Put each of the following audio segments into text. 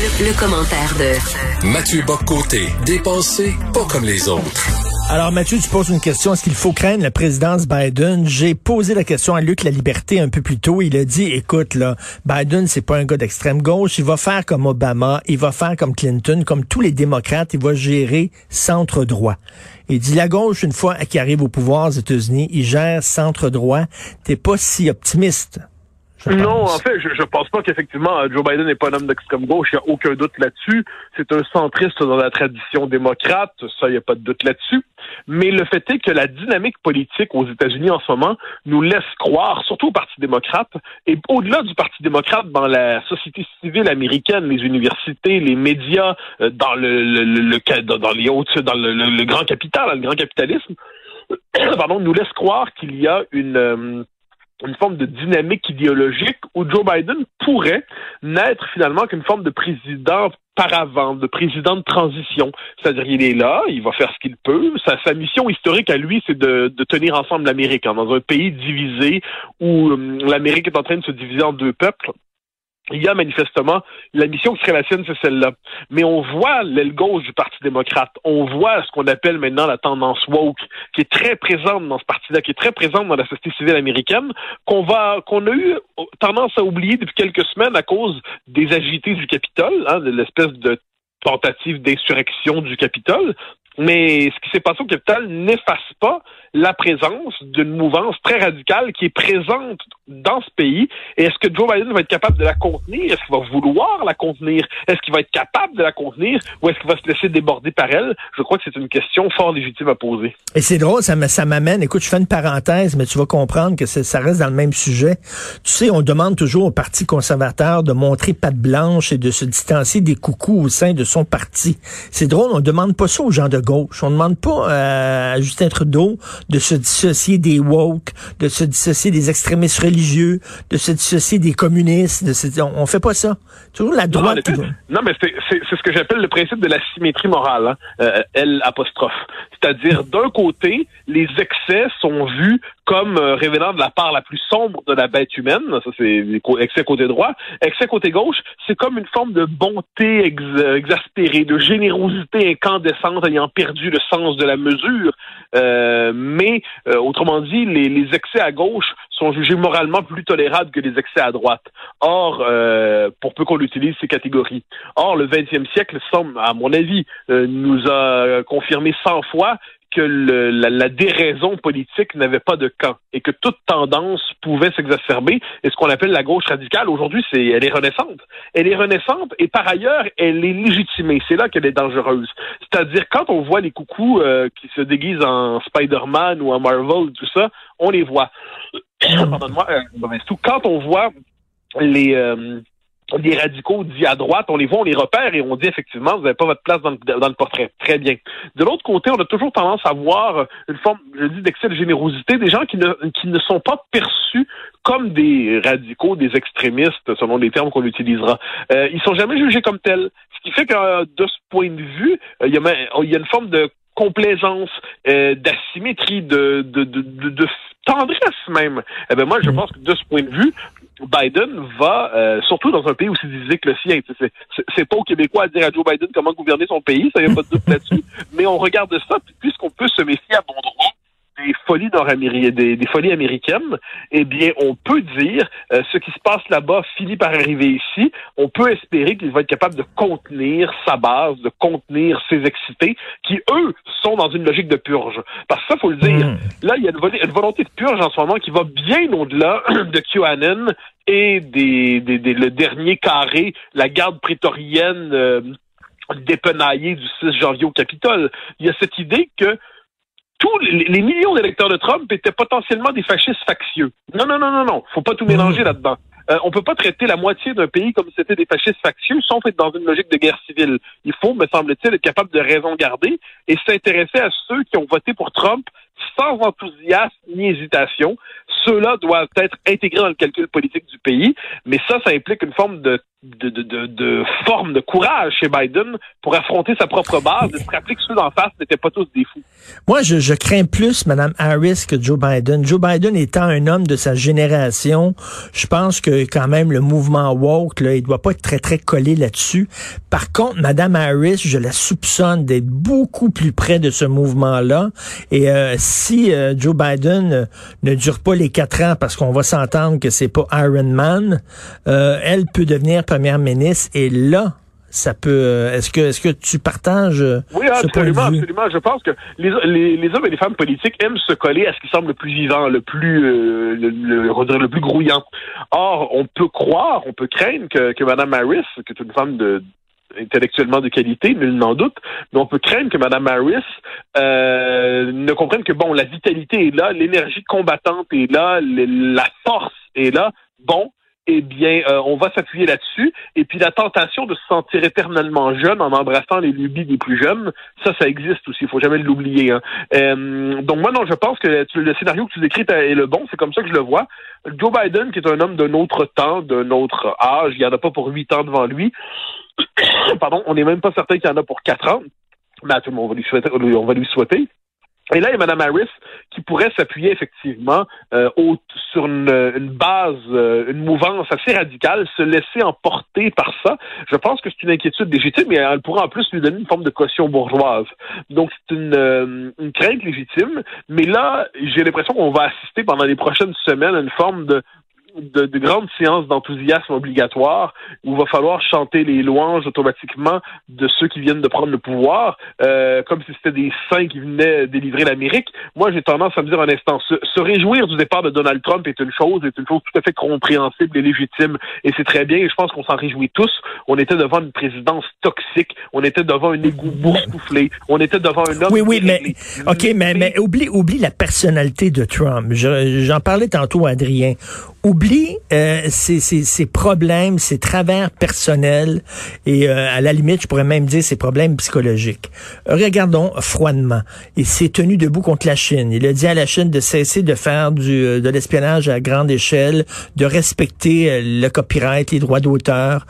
Le, commentaire de Mathieu Boccoté, dépensé pas comme les autres. Alors Mathieu, tu poses une question, est-ce qu'il faut craindre la présidence Biden? J'ai posé la question à Luc La Liberté un peu plus tôt. Il a dit, écoute, là, Biden, c'est pas un gars d'extrême gauche. Il va faire comme Obama, il va faire comme Clinton, comme tous les démocrates, il va gérer centre droit. Il dit, la gauche, une fois qu'il arrive au pouvoir aux États-Unis, il gère centre droit. T'es pas si optimiste. Non, en fait, je, je pense pas qu'effectivement Joe Biden n'est pas un homme d'extrême gauche. Il n'y a aucun doute là-dessus. C'est un centriste dans la tradition démocrate. Ça, il n'y a pas de doute là-dessus. Mais le fait est que la dynamique politique aux États-Unis en ce moment nous laisse croire, surtout au Parti démocrate, et au-delà du Parti démocrate, dans la société civile américaine, les universités, les médias, euh, dans le, le, le dans les hautes, dans le, grand capital, le grand capitalisme, pardon, nous laisse croire qu'il y a une euh, une forme de dynamique idéologique où Joe Biden pourrait naître finalement qu'une forme de président par avant, de président de transition. C'est-à-dire il est là, il va faire ce qu'il peut. Sa, mission historique à lui, c'est de, tenir ensemble l'Amérique. Hein, dans un pays divisé où euh, l'Amérique est en train de se diviser en deux peuples il y a manifestement la mission qui serait la sienne, c'est celle-là. Mais on voit l'aile gauche du Parti démocrate. On voit ce qu'on appelle maintenant la tendance woke, qui est très présente dans ce parti-là, qui est très présente dans la société civile américaine, qu'on va, qu'on a eu tendance à oublier depuis quelques semaines à cause des agités du Capitole, hein, de l'espèce de tentative d'insurrection du Capitole. Mais ce qui s'est passé au Capitole n'efface pas la présence d'une mouvance très radicale qui est présente dans ce pays. Et est-ce que Joe Biden va être capable de la contenir? Est-ce qu'il va vouloir la contenir? Est-ce qu'il va être capable de la contenir? Ou est-ce qu'il va se laisser déborder par elle? Je crois que c'est une question fort légitime à poser. Et c'est drôle, ça m'amène, écoute, je fais une parenthèse, mais tu vas comprendre que ça reste dans le même sujet. Tu sais, on demande toujours au Parti conservateur de montrer patte blanche et de se distancier des coucous au sein de son parti. C'est drôle, on demande pas ça aux gens de gauche. On demande pas euh, à Justin Trudeau de se dissocier des woke, de se dissocier des extrémistes religieux, de se dissocier des communistes. De on, fait pas ça. Toujours la droite. Non, mais c'est ce que j'appelle le principe de la symétrie morale, hein, euh, L apostrophe. C'est-à-dire, d'un côté, les excès sont vus comme euh, révélant de la part la plus sombre de la bête humaine. Ça, c'est excès côté droit. Excès côté gauche, c'est comme une forme de bonté exaspérée, de générosité incandescente ayant perdu le sens de la mesure. Euh, mais, euh, autrement dit, les, excès à gauche sont jugés moralement plus tolérables que les excès à droite. Or, euh, pour peu qu'on utilise ces catégories. Or, le 20e siècle semble, à mon avis, nous a confirmé 100 fois que le, la, déraison politique n'avait pas de camp et que toute tendance pouvait s'exacerber. Et ce qu'on appelle la gauche radicale aujourd'hui, c'est elle est renaissante. Elle est renaissante et par ailleurs, elle est légitimée. C'est là qu'elle est dangereuse. C'est-à-dire quand on voit les coucous euh, qui se déguisent en Spider-Man ou en Marvel, tout ça, on les voit. Pardonne-moi. Euh, quand on voit les euh, des radicaux dits à droite, on les voit, on les repère et on dit effectivement, vous n'avez pas votre place dans le, portrait. Très bien. De l'autre côté, on a toujours tendance à voir une forme, je dis, d'excès de générosité, des gens qui ne, qui ne sont pas perçus comme des radicaux, des extrémistes, selon les termes qu'on utilisera. Euh, ils sont jamais jugés comme tels. Ce qui fait que euh, de ce point de vue, euh, il y, a, il y a une forme de complaisance, euh, d'asymétrie, de, de, de, de, tendresse même. Eh ben moi, je mm. pense que de ce point de vue, Biden va, euh, surtout dans un pays aussi divisé que le sien, c'est pas aux Québécois à dire à Joe Biden comment gouverner son pays, ça y a pas de doute là-dessus, mais on regarde ça, puisqu'on peut se méfier à bon droit des folies nord-américaines, des, folies américaines, eh bien, on peut dire euh, ce qui se passe là-bas finit par arriver ici. On peut espérer qu'il va être capable de contenir sa base, de contenir ses excités, qui eux sont dans une logique de purge. Parce que ça, faut le dire. Hmm. Là, il y a une, volonté de purge en ce moment qui va bien au-delà de QAnon et des, des, le dernier carré, la garde prétorienne. Euh, dépenaillée du 6 janvier au Capitole. Il y a cette idée que tous les, millions d'électeurs de Trump étaient potentiellement des fascistes factieux. Non, non, non, non, non. Faut pas tout mélanger là-dedans. Euh, on peut pas traiter la moitié d'un pays comme si c'était des fascistes factieux sans être dans une logique de guerre civile. Il faut, me semble-t-il, être capable de raison garder et s'intéresser à ceux qui ont voté pour Trump sans enthousiasme ni hésitation. Ceux-là doivent être intégrés dans le calcul politique du pays, mais ça, ça implique une forme de de, de, de, forme de courage chez Biden pour affronter sa propre base, de se rappeler que ceux d'en face n'étaient pas tous des fous. Moi, je, je crains plus Mme Harris que Joe Biden. Joe Biden étant un homme de sa génération, je pense que quand même le mouvement woke, là, il doit pas être très, très collé là-dessus. Par contre, Mme Harris, je la soupçonne d'être beaucoup plus près de ce mouvement-là. Et euh, si euh, Joe Biden euh, ne dure pas les quatre ans, parce qu'on va s'entendre que c'est pas Iron Man, elle peut devenir première ministre. Et là, ça peut. Euh, est-ce que est-ce que tu partages euh, Oui, absolument, absolument. Je pense que les, les, hommes et les femmes politiques aiment se coller à ce qui semble le plus vivant, le plus euh, le, le, le, plus grouillant. Or, on peut croire, on peut craindre que, que Mme Harris, qui est une femme de intellectuellement de qualité, nul n'en doute, mais on peut craindre que Mme Harris euh, ne comprenne que bon, la vitalité est là, l'énergie combattante est là, la force est là. Bon, eh bien, euh, on va s'appuyer là-dessus. Et puis la tentation de se sentir éternellement jeune en embrassant les lubies des plus jeunes, ça, ça existe aussi. Il faut jamais l'oublier. Hein. Euh, donc moi, non, je pense que le scénario que tu décris est le bon. C'est comme ça que je le vois. Joe Biden, qui est un homme d'un autre temps, d'un autre âge, il n'y en a pas pour huit ans devant lui. Pardon, on n'est même pas certain qu'il y en a pour quatre ans. Mais à tout le monde, on va lui souhaiter. On va lui souhaiter. Et là, il y a Mme Harris qui pourrait s'appuyer effectivement euh, sur une, base, euh, une mouvance assez radicale, se laisser emporter par ça. Je pense que c'est une inquiétude légitime, mais elle pourrait en plus lui donner une forme de caution bourgeoise. Donc c'est une, euh, une crainte légitime, mais là, j'ai l'impression qu'on va assister pendant les prochaines semaines à une forme de de, de, grandes séances d'enthousiasme obligatoire où il va falloir chanter les louanges automatiquement de ceux qui viennent de prendre le pouvoir, euh, comme si c'était des saints qui venaient délivrer l'Amérique. Moi, j'ai tendance à me dire un instant, se, réjouir du départ de Donald Trump est une chose, est une chose tout à fait compréhensible et légitime, et c'est très bien, et je pense qu'on s'en réjouit tous. On était devant une présidence toxique, on était devant un égout boursouflé, on était devant un homme... Oui, oui, mais, OK, mais, mais oublie, oublie la personnalité de Trump. J'en parlais tantôt à Adrien oublie euh, ses, problèmes, ses travers personnels et euh, à la limite, je pourrais même dire ses problèmes psychologiques. Regardons froidement. Il s'est tenu debout contre la Chine. Il a dit à la Chine de cesser de faire du, euh, de l'espionnage à grande échelle, de respecter euh, le copyright, les droits d'auteur.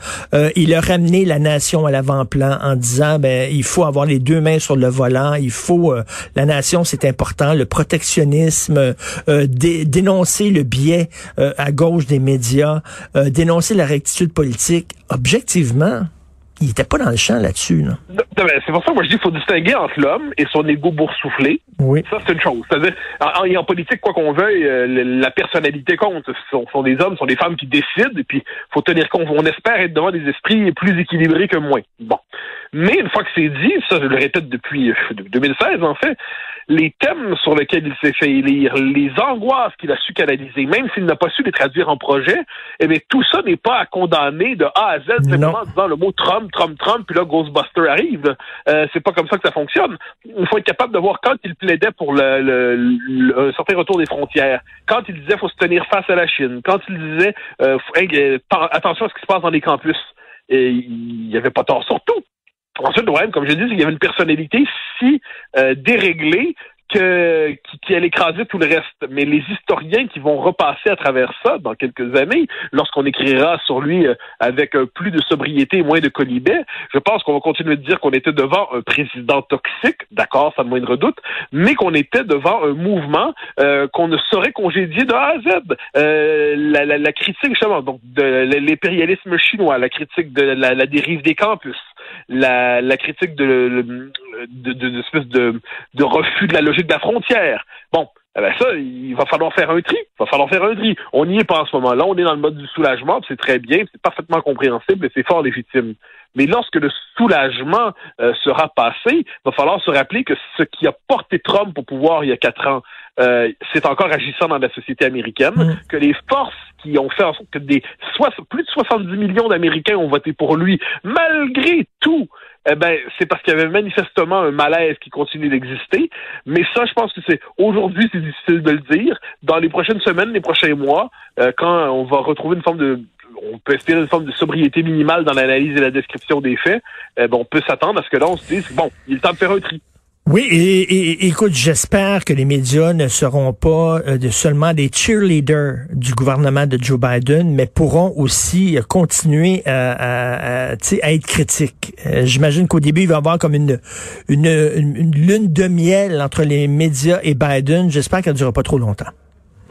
il a ramené la nation à l'avant-plan en disant ben il faut avoir les deux mains sur le volant. Il faut la nation, c'est important. Le protectionnisme, dénoncer le biais à gauche des médias, euh, dénoncer la rectitude politique, objectivement, il n'était pas dans le champ là-dessus. C'est pour ça que moi je dis qu'il faut distinguer entre l'homme et son égo boursouflé. Oui. Ça, c'est une chose. C'est-à-dire, en, en, politique, quoi qu'on veuille, euh, la personnalité compte. Ce sont, des hommes, ce sont des femmes qui décident, et puis faut tenir compte. On espère être devant des esprits plus équilibrés que moins. Bon. Mais une fois que c'est dit, ça je le répète depuis 2016 en fait, les thèmes sur lesquels il s'est fait élire, les angoisses qu'il a su canaliser, même s'il n'a pas su les traduire en projet, eh bien, tout ça n'est pas à condamner de A à Z simplement en disant le mot Trump, Trump, Trump, puis là, Ghostbuster arrive. Euh, c'est pas comme ça que ça fonctionne. Il faut être capable de voir quand il plaidait pour le, le, un certain retour des frontières, quand il disait faut se tenir face à la Chine, quand il disait euh, euh attention à ce qui se passe dans les campus. Et il n'y avait pas tort sur tout. Ensuite, le problème, comme je dis, qu'il y avait une personnalité si euh, déréglée que, allait écraser tout le reste. Mais les historiens qui vont repasser à travers ça dans quelques années, lorsqu'on écrira sur lui euh, avec euh, plus de sobriété et moins de colibet, je pense qu'on va continuer de dire qu'on était devant un président toxique, d'accord, sans moindre doute, mais qu'on était devant un mouvement euh, qu'on ne saurait congédier de A à Z. La, la, la, critique, justement, donc de l'impérialisme chinois, la critique de la, la dérive des campus, la, critique de, de, de, de, de refus de la logique de la frontière. Bon, eh ben ça, il va falloir faire un tri. Il va falloir faire un tri. On n'y est pas en ce moment-là. On est dans le mode du soulagement, c'est très bien, c'est parfaitement compréhensible et c'est fort légitime. Mais lorsque le soulagement euh, sera passé, il va falloir se rappeler que ce qui a porté Trump au pouvoir il y a quatre ans, euh, c'est encore agissant dans la société américaine, mm. que les forces qui ont fait en sorte que des plus de 70 millions d'Américains ont voté pour lui, malgré tout, eh ben, c'est parce qu'il y avait manifestement un malaise qui continue d'exister. Mais ça, je pense que c'est aujourd'hui, c'est difficile de le dire. Dans les prochaines semaines, les prochains mois, euh, quand on va retrouver une forme de on peut espérer une forme de sobriété minimale dans l'analyse et la description des faits, eh ben, on peut s'attendre à ce que là, on se dise, bon, il est temps de faire un tri. Oui, et, écoute, j'espère que les médias ne seront pas euh, seulement des cheerleaders du gouvernement de Joe Biden, mais pourront aussi continuer à, à, être critiques. Euh, j'imagine qu'au début, il va y avoir comme une, une, une lune de miel entre les médias et Biden. J'espère qu'elle ne durera pas trop longtemps.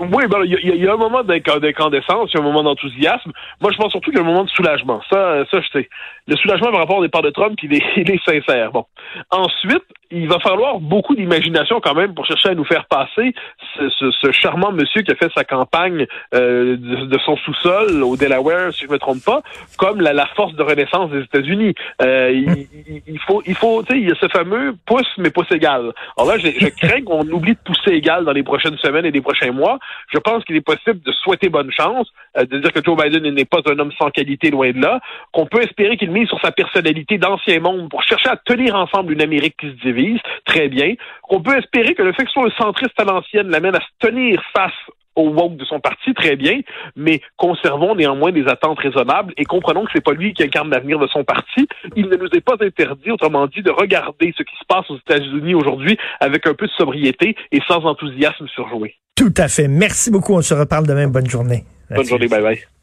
Oui, ben il y, a un moment d'incandescence, il y a un moment d'enthousiasme. Moi, je pense surtout qu'il y a un moment de soulagement. Ça, ça, je sais. Le soulagement par rapport au départ de Trump, il est, il est sincère. Bon. Ensuite, il va falloir beaucoup d'imagination quand même pour chercher à nous faire passer ce, ce, charmant monsieur qui a fait sa campagne euh, de, son sous-sol au Delaware, si je me trompe pas, comme la, la force de renaissance des États-Unis. Euh, il, il, faut, il faut, tu sais, il y a ce fameux pouce mais pouce égal. Alors là, je, je crains qu'on oublie de pousser égal dans les prochaines semaines et les prochains mois. Je pense qu'il est possible de souhaiter bonne chance, euh, de dire que Joe Biden n'est pas un homme sans qualité, loin de là, qu'on peut espérer qu'il mise sur sa personnalité d'ancien monde pour chercher à tenir ensemble une Amérique qui se divise, très bien, qu'on peut espérer que le fait que soit un centriste à l'ancienne l'amène à se tenir face au woke de son parti, très bien, mais conservons néanmoins des attentes raisonnables et comprenons que c'est pas lui qui incarne l'avenir de son parti. Il ne nous est pas interdit, autrement dit, de regarder ce qui se passe aux États-Unis aujourd'hui avec un peu de sobriété et sans enthousiasme surjoué. Tout à fait. Merci beaucoup. On se reparle demain. Bonne journée. Bonne journée. Bye bye.